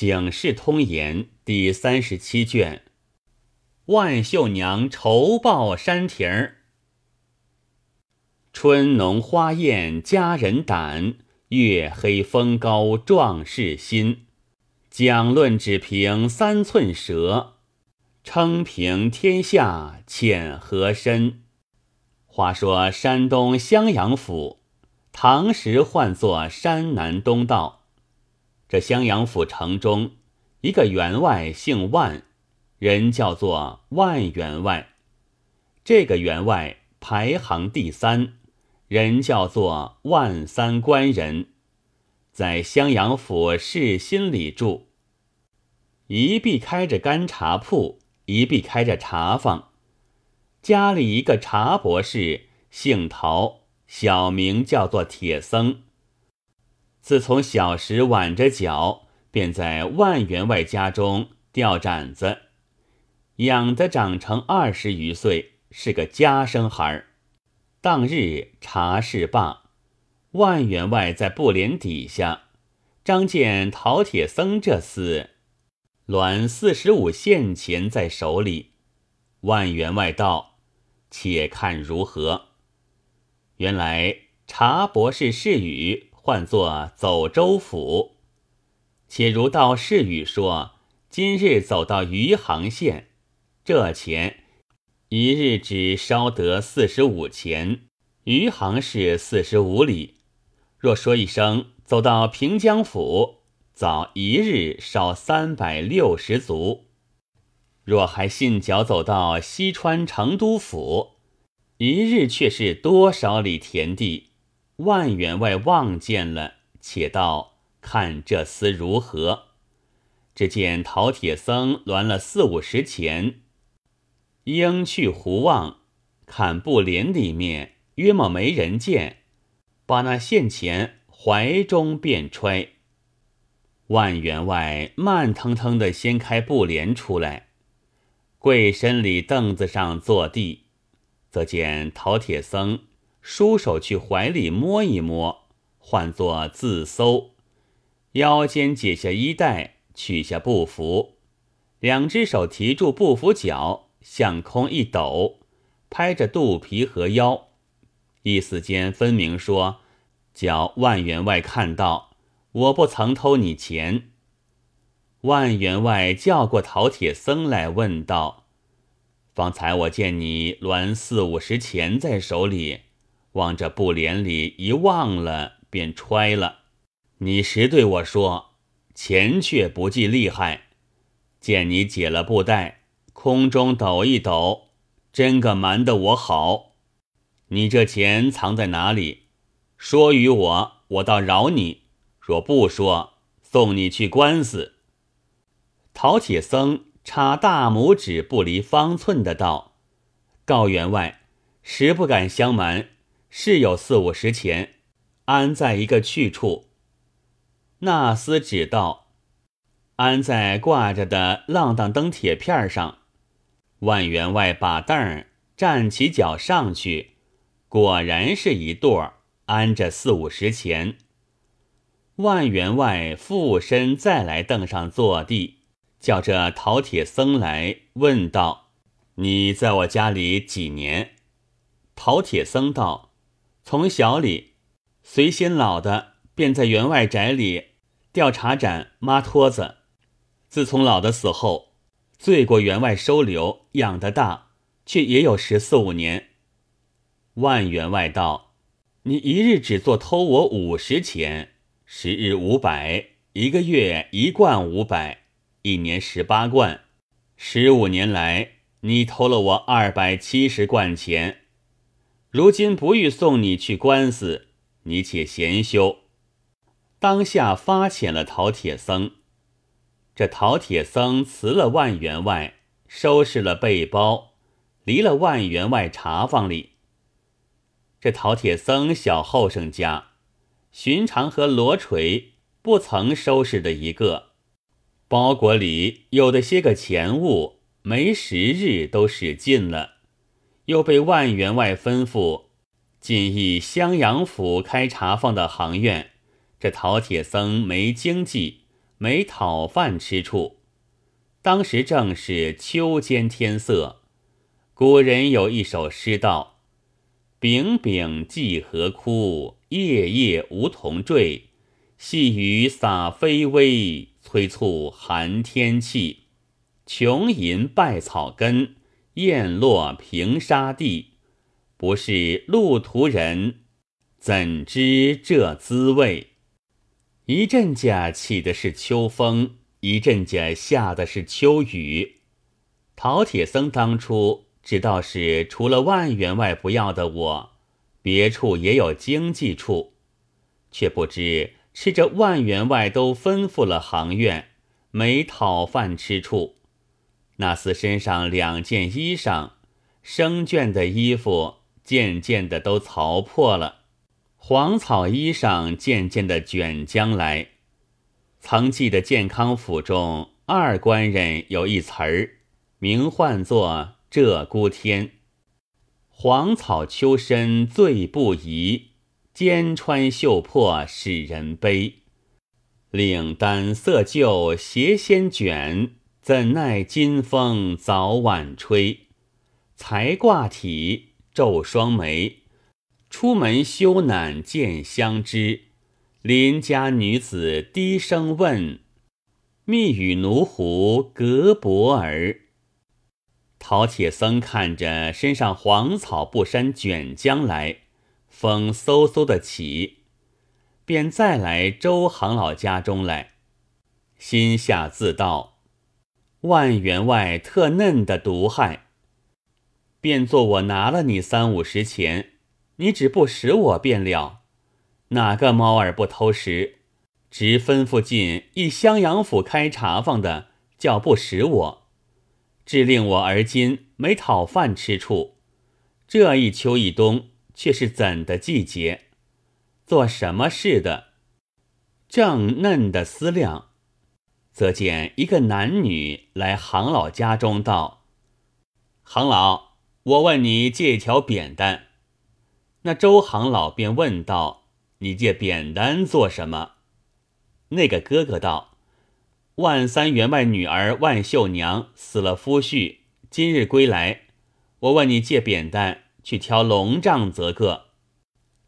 警世通言》第三十七卷。万秀娘仇报山亭儿，春浓花艳佳人胆，月黑风高壮士心。讲论只凭三寸舌，称平天下浅和深。话说山东襄阳府，唐时唤作山南东道。这襄阳府城中，一个员外姓万。人叫做万员外，这个员外排行第三，人叫做万三官人，在襄阳府市心里住。一臂开着干茶铺，一臂开着茶坊，家里一个茶博士，姓陶，小名叫做铁僧。自从小时挽着脚，便在万员外家中吊盏子。养得长成二十余岁，是个家生孩儿。当日茶事罢，万员外在布帘底下，张见陶铁僧这厮，栾四十五现钱在手里。万员外道：“且看如何？”原来茶博士是语，唤作走州府。且如道士语说，今日走到余杭县。这钱一日只烧得四十五钱，余杭是四十五里。若说一声走到平江府，早一日烧三百六十足。若还信脚走到西川成都府，一日却是多少里田地？万员外望见了，且道看这厮如何？只见陶铁僧栾了四五十钱。应去胡望，看布帘里面约莫没人见，把那现钱怀中便揣。万员外慢腾腾的掀开布帘出来，跪身里凳子上坐地，则见陶铁僧舒手去怀里摸一摸，唤作自搜，腰间解下衣带，取下布服，两只手提住布服角。向空一抖，拍着肚皮和腰，意思间分明说：“叫万员外看到，我不曾偷你钱。”万员外叫过陶铁僧来问道：“方才我见你栾四五十钱在手里，往这布帘里一望了，便揣了。你实对我说，钱却不计厉害。见你解了布袋。”空中抖一抖，真个瞒得我好。你这钱藏在哪里？说与我，我倒饶你；若不说，送你去官司。陶铁僧插大拇指不离方寸的道：“告员外，实不敢相瞒，是有四五十钱，安在一个去处。”那厮只道：“安在挂着的浪荡灯铁片上。”万员外把凳儿站起脚上去，果然是一垛儿安着四五十钱。万员外附身再来凳上坐地，叫这陶铁僧来问道：“你在我家里几年？”陶铁僧道：“从小里随先老的，便在员外宅里调茶盏、抹托子。自从老的死后。”罪过员外收留养得大，却也有十四五年。万员外道：“你一日只做偷我五十钱，十日五百，一个月一贯五百，一年十八贯，十五年来你偷了我二百七十贯钱。如今不欲送你去官司，你且闲休。”当下发遣了陶铁僧。这陶铁僧辞了万员外，收拾了背包，离了万员外茶坊里。这陶铁僧小后生家，寻常和罗锤不曾收拾的一个，包裹里有的些个钱物，没十日都使尽了，又被万员外吩咐，进一襄阳府开茶坊的行院。这陶铁僧没经济。没讨饭吃处。当时正是秋间天色，古人有一首诗道：“丙丙季何枯，夜夜梧桐坠。细雨洒飞微，催促寒天气。琼吟败草根，雁落平沙地。不是路途人，怎知这滋味？”一阵甲起的是秋风。一阵甲下的是秋雨，陶铁僧当初知道是除了万员外不要的我，别处也有经济处，却不知吃着万员外都吩咐了行院，没讨饭吃处。那厮身上两件衣裳，生绢的衣服渐渐的都槽破了，黄草衣裳渐渐的卷将来。曾记得健康府中二官人有一词儿，名唤作“鹧鸪天”。黄草秋深最不宜，肩穿绣破使人悲。领单色旧斜先卷，怎奈金风早晚吹。才挂体皱双眉，出门羞赧见相知。邻家女子低声问：“密语奴狐隔薄儿。”陶铁僧看着身上黄草布衫卷将来，风嗖嗖的起，便再来周行老家中来，心下自道：“万员外特嫩的毒害，便做我拿了你三五十钱，你只不使我便了。”哪个猫儿不偷食？直吩咐进一襄阳府开茶坊的，叫不识我，致令我而今没讨饭吃处。这一秋一冬，却是怎的季节？做什么事的？正嫩的思量，则见一个男女来行老家中道：“行老，我问你借一条扁担。”那周行老便问道。你借扁担做什么？那个哥哥道：“万三员外女儿万秀娘死了夫婿，今日归来，我问你借扁担去挑龙杖则个。”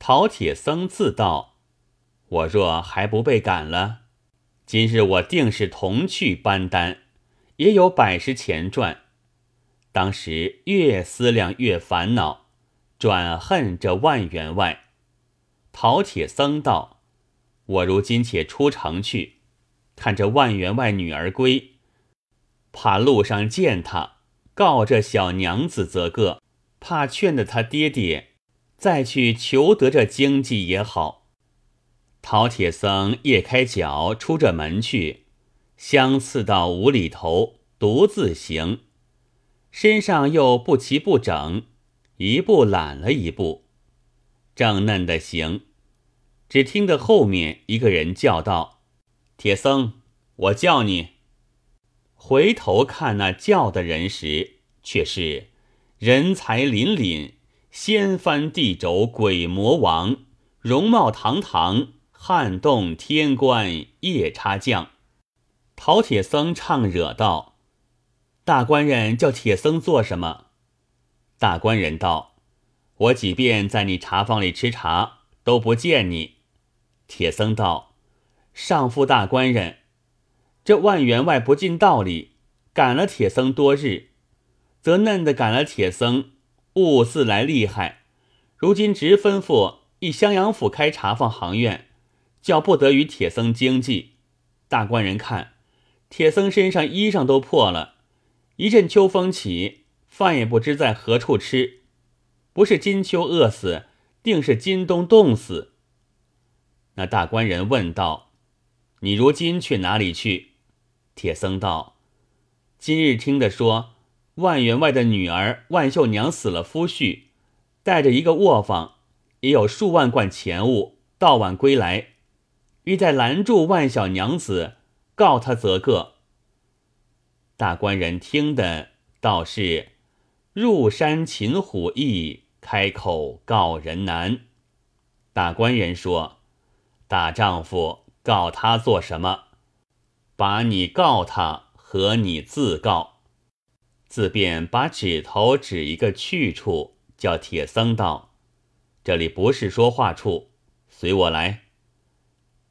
陶铁僧自道：“我若还不被赶了，今日我定是同去搬担，也有百十钱赚。”当时越思量越烦恼，转恨这万员外。陶铁僧道：“我如今且出城去，看这万员外女儿归，怕路上见他，告这小娘子则个，怕劝得他爹爹，再去求得这经济也好。”曹铁僧夜开脚出这门去，相次到五里头，独自行，身上又不齐不整，一步懒了一步，正嫩的行。只听得后面一个人叫道：“铁僧，我叫你。”回头看那叫的人时，却是人才凛凛、掀翻地轴鬼魔王，容貌堂堂，撼动天关夜叉将。陶铁僧唱惹道：“大官人叫铁僧做什么？”大官人道：“我几遍在你茶坊里吃茶，都不见你。”铁僧道：“上父大官人，这万员外不尽道理，赶了铁僧多日，则嫩的赶了铁僧，兀自来厉害。如今直吩咐一襄阳府开茶坊行院，叫不得与铁僧经济。大官人看，铁僧身上衣裳都破了，一阵秋风起，饭也不知在何处吃。不是金秋饿死，定是金冬冻死。”那大官人问道：“你如今去哪里去？”铁僧道：“今日听得说，万员外的女儿万秀娘死了夫婿，带着一个卧房，也有数万贯钱物，到晚归来，欲在拦住万小娘子，告他则个。”大官人听得倒是入山擒虎易，开口告人难。大官人说。大丈夫告他做什么？把你告他和你自告。自便把指头指一个去处，叫铁僧道：“这里不是说话处，随我来。”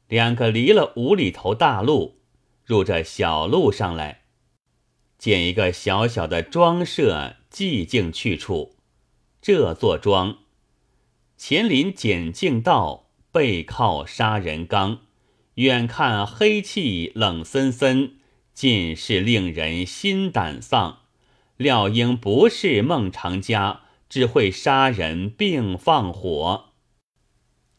两个离了五里头大路，入这小路上来，见一个小小的庄舍，寂静去处。这座庄前临简径道，背靠杀人缸，远看黑气冷森森，尽是令人心胆丧。料应不是孟尝家，只会杀人并放火。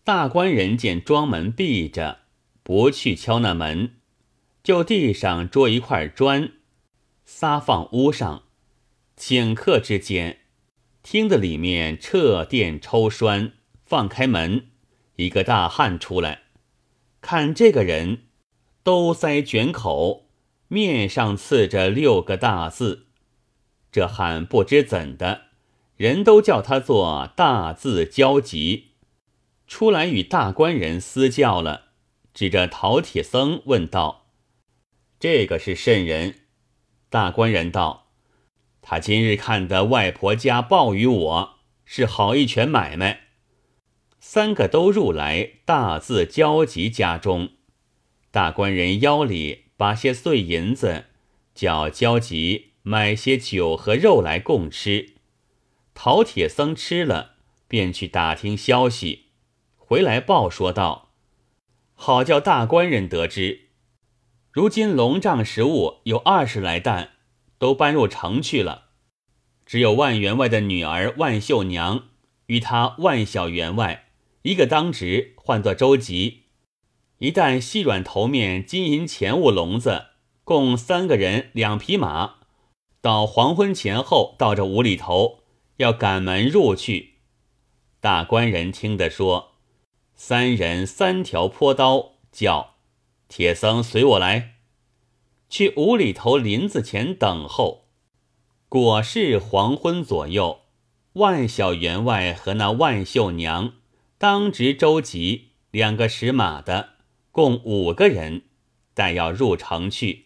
大官人见庄门闭着，不去敲那门，就地上捉一块砖，撒放屋上。顷刻之间，听得里面掣电抽栓，放开门，一个大汉出来，看这个人，兜腮卷口，面上刺着六个大字。这汉不知怎的，人都叫他做大字交集，出来与大官人私教了，指着陶铁僧问道：“这个是甚人？”大官人道：“他今日看得外婆家报与我，是好一全买卖。”三个都入来大字交集家中，大官人腰里把些碎银子，叫焦急。买些酒和肉来供吃，陶铁僧吃了，便去打听消息，回来报说道：“好叫大官人得知，如今龙帐食物有二十来担，都搬入城去了，只有万员外的女儿万秀娘与他万小员外一个当值，唤作周吉，一担细软头面金银钱物笼子，共三个人两匹马。”到黄昏前后，到这五里头要赶门入去。大官人听得说，三人三条坡刀，叫铁僧随我来，去五里头林子前等候。果是黄昏左右，万小员外和那万秀娘当值周吉两个使马的，共五个人，待要入城去，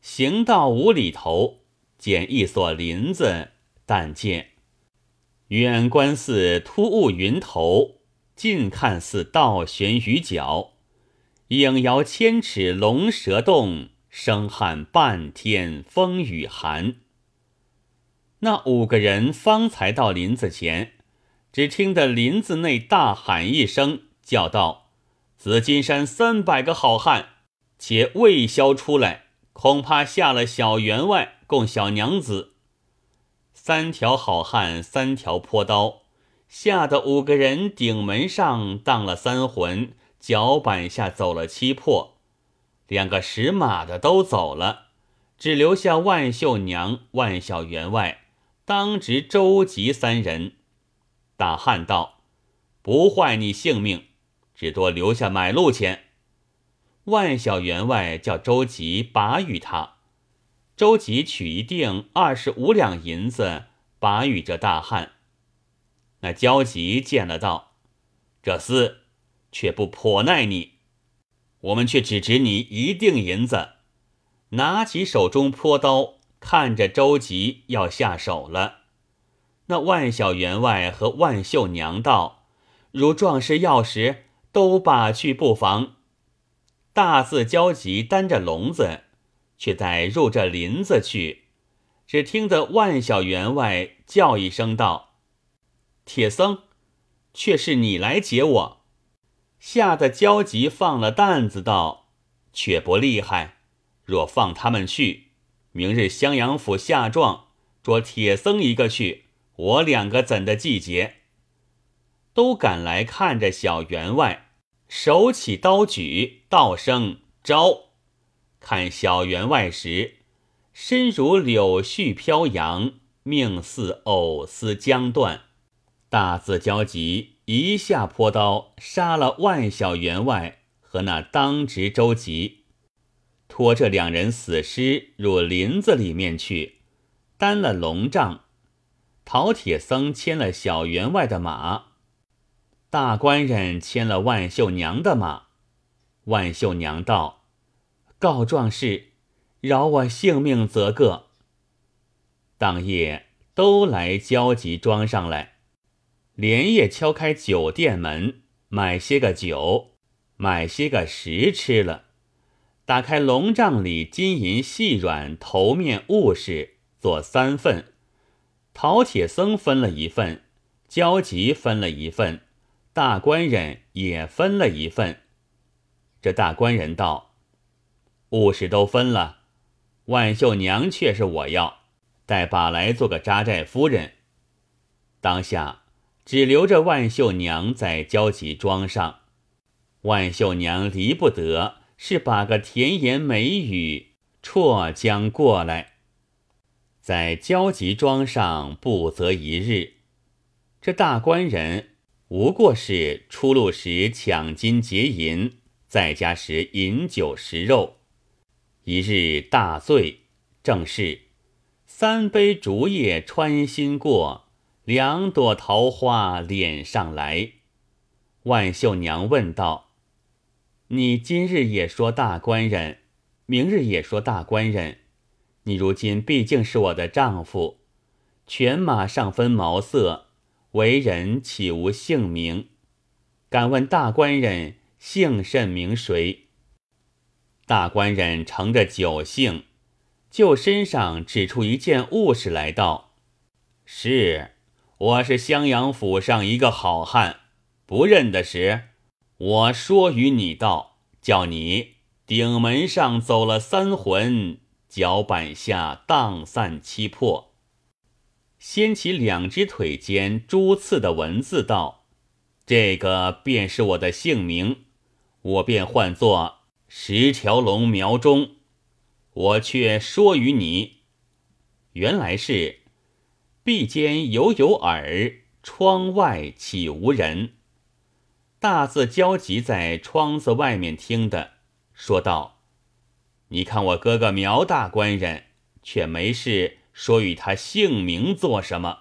行到五里头。见一所林子，但见远观似突兀云头，近看似倒悬鱼角，影摇千尺龙蛇动，声撼半天风雨寒。那五个人方才到林子前，只听得林子内大喊一声，叫道：“紫金山三百个好汉，且未消出来，恐怕下了小员外。”供小娘子，三条好汉，三条坡刀，吓得五个人顶门上荡了三魂，脚板下走了七魄，两个使马的都走了，只留下万秀娘、万小员外当值周吉三人。大汉道：“不坏你性命，只多留下买路钱。”万小员外叫周吉把与他。周吉取一锭二十五两银子，把与这大汉。那焦急见了道：“这厮却不颇耐你，我们却只值你一锭银子。”拿起手中坡刀，看着周吉要下手了。那万小员外和万秀娘道：“如壮士要时，都把去不妨。”大字焦急担着笼子。却在入这林子去，只听得万小员外叫一声道：“铁僧，却是你来解我！”吓得焦急放了担子道：“却不厉害，若放他们去，明日襄阳府下状捉铁僧一个去，我两个怎的季节？”都赶来看着小员外，手起刀举，道声招。看小员外时，身如柳絮飘扬，命似藕丝将断。大字焦急，一下泼刀杀了万小员外和那当值周吉，拖这两人死尸入林子里面去，担了龙杖。陶铁僧牵了小员外的马，大官人牵了万秀娘的马。万秀娘道。告壮士，饶我性命则个。”当夜都来焦急庄上来，连夜敲开酒店门，买些个酒，买些个食吃了。打开龙帐里金银细软头面物事，做三份。陶铁僧分了一份，焦急分了一份，大官人也分了一份。这大官人道：“物事都分了，万秀娘却是我要，待把来做个扎寨夫人。当下只留着万秀娘在焦急庄上，万秀娘离不得。”是把个甜言美语绰将过来，在焦急庄上不择一日。这大官人无过是出路时抢金劫银，在家时饮酒食肉。一日大醉，正是三杯竹叶穿心过，两朵桃花脸上来。万秀娘问道。你今日也说大官人，明日也说大官人，你如今毕竟是我的丈夫，犬马上分毛色，为人岂无姓名？敢问大官人姓甚名谁？大官人乘着酒兴，就身上指出一件物事来道：“是，我是襄阳府上一个好汉，不认得时。”我说与你道，叫你顶门上走了三魂，脚板下荡散七魄。掀起两只腿间朱刺的文字道：“这个便是我的姓名，我便唤作十条龙苗中。我却说与你，原来是壁间犹有耳，窗外岂无人。”大字焦急在窗子外面听的，说道：“你看我哥哥苗大官人，却没事说与他姓名做什么。”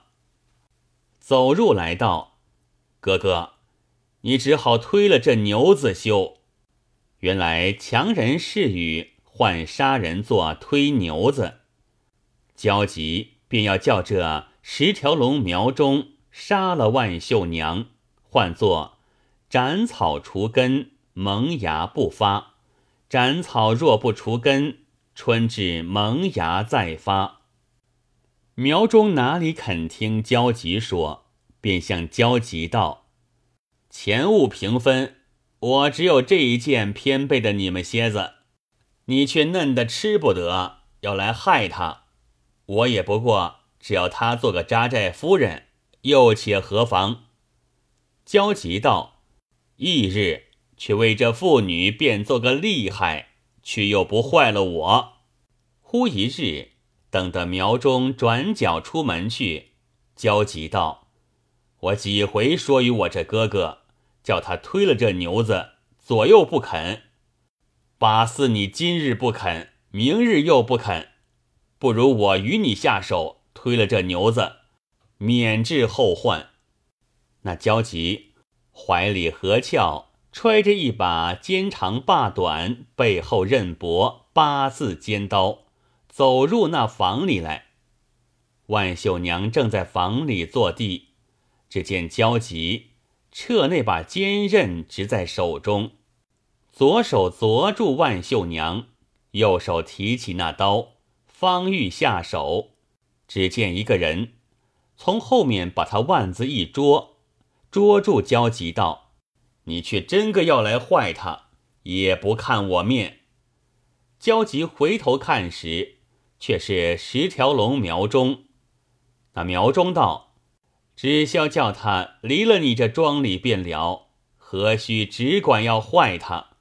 走入来道：“哥哥，你只好推了这牛子休。原来强人是与换杀人做推牛子，焦急便要叫这十条龙苗中杀了万秀娘，换作。”斩草除根，萌芽不发；斩草若不除根，春至萌芽再发。苗中哪里肯听焦急说，便向焦急道：“钱物平分，我只有这一件偏背的你们蝎子，你却嫩的吃不得，要来害他。我也不过只要他做个扎寨夫人，又且何妨？”焦急道。翌日，却为这妇女变做个厉害，却又不坏了我。忽一日，等得苗中转角出门去，焦急道：“我几回说与我这哥哥，叫他推了这牛子，左右不肯。八四你今日不肯，明日又不肯，不如我与你下手，推了这牛子，免治后患。”那焦急。怀里合鞘，揣着一把肩长把短、背后刃薄八字尖刀，走入那房里来。万秀娘正在房里坐地，只见焦急撤那把尖刃，执在手中，左手捉住万秀娘，右手提起那刀，方欲下手，只见一个人从后面把他腕子一捉。捉住焦急道：“你却真个要来坏他，也不看我面。”焦急回头看时，却是十条龙苗中。那苗中道：“只消叫他离了你这庄里便了，何须只管要坏他？”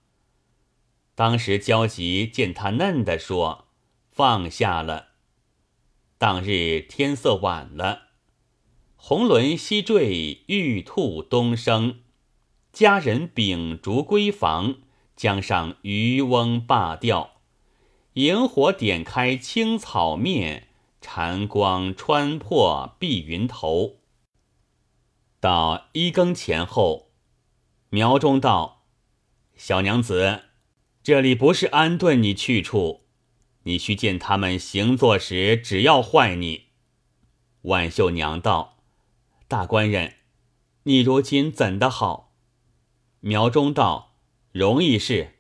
当时焦急见他嫩的，说：“放下了。”当日天色晚了。红轮西坠，玉兔东升。佳人秉烛归房，江上渔翁罢钓。萤火点开青草面，禅光穿破碧云头。到一更前后，苗中道：“小娘子，这里不是安顿你去处，你须见他们行坐时，只要坏你。”万秀娘道：“大官人，你如今怎的好？”苗中道：“容易事。”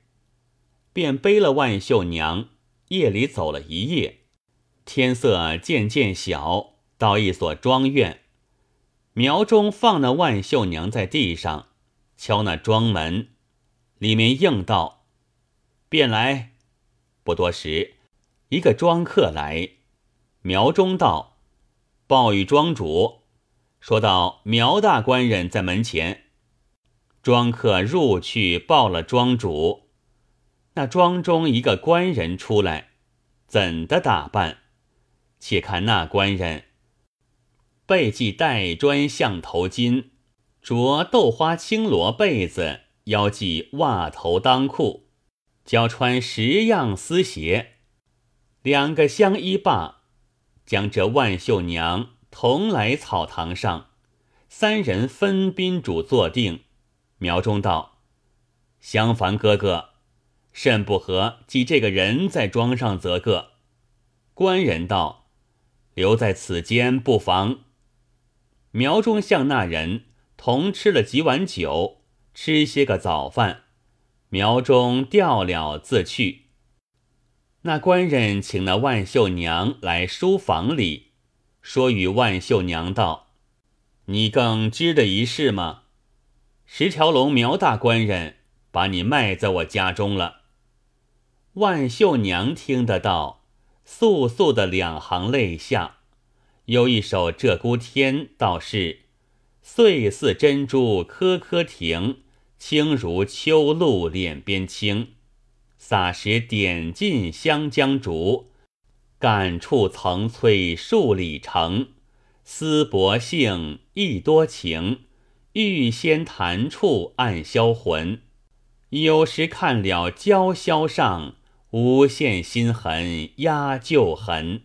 便背了万秀娘，夜里走了一夜。天色渐渐小，到一所庄院，苗中放那万秀娘在地上，敲那庄门，里面应道：“便来。”不多时，一个庄客来，苗中道：“报与庄主，说到苗大官人在门前。”庄客入去报了庄主。那庄中一个官人出来，怎的打扮？且看那官人，背系带砖象头巾，着豆花青罗被子，腰系袜头裆裤，脚穿十样丝鞋，两个相依罢，将这万秀娘同来草堂上，三人分宾主坐定。苗中道：“相凡哥哥。”甚不和，即这个人在庄上则个。官人道：“留在此间不妨。”苗中向那人同吃了几碗酒，吃些个早饭。苗中掉了自去。那官人请那万秀娘来书房里，说与万秀娘道：“你更知的一事吗？十条龙苗大官人把你卖在我家中了。”万秀娘听得到，簌簌的两行泪下。有一首《鹧鸪天》，道是：“岁似珍珠颗颗停，轻如秋露脸边轻。洒时点尽湘江竹，感触层翠数里城。思薄幸亦多情，欲先弹处暗销魂。有时看了娇绡上。无限心痕压旧痕。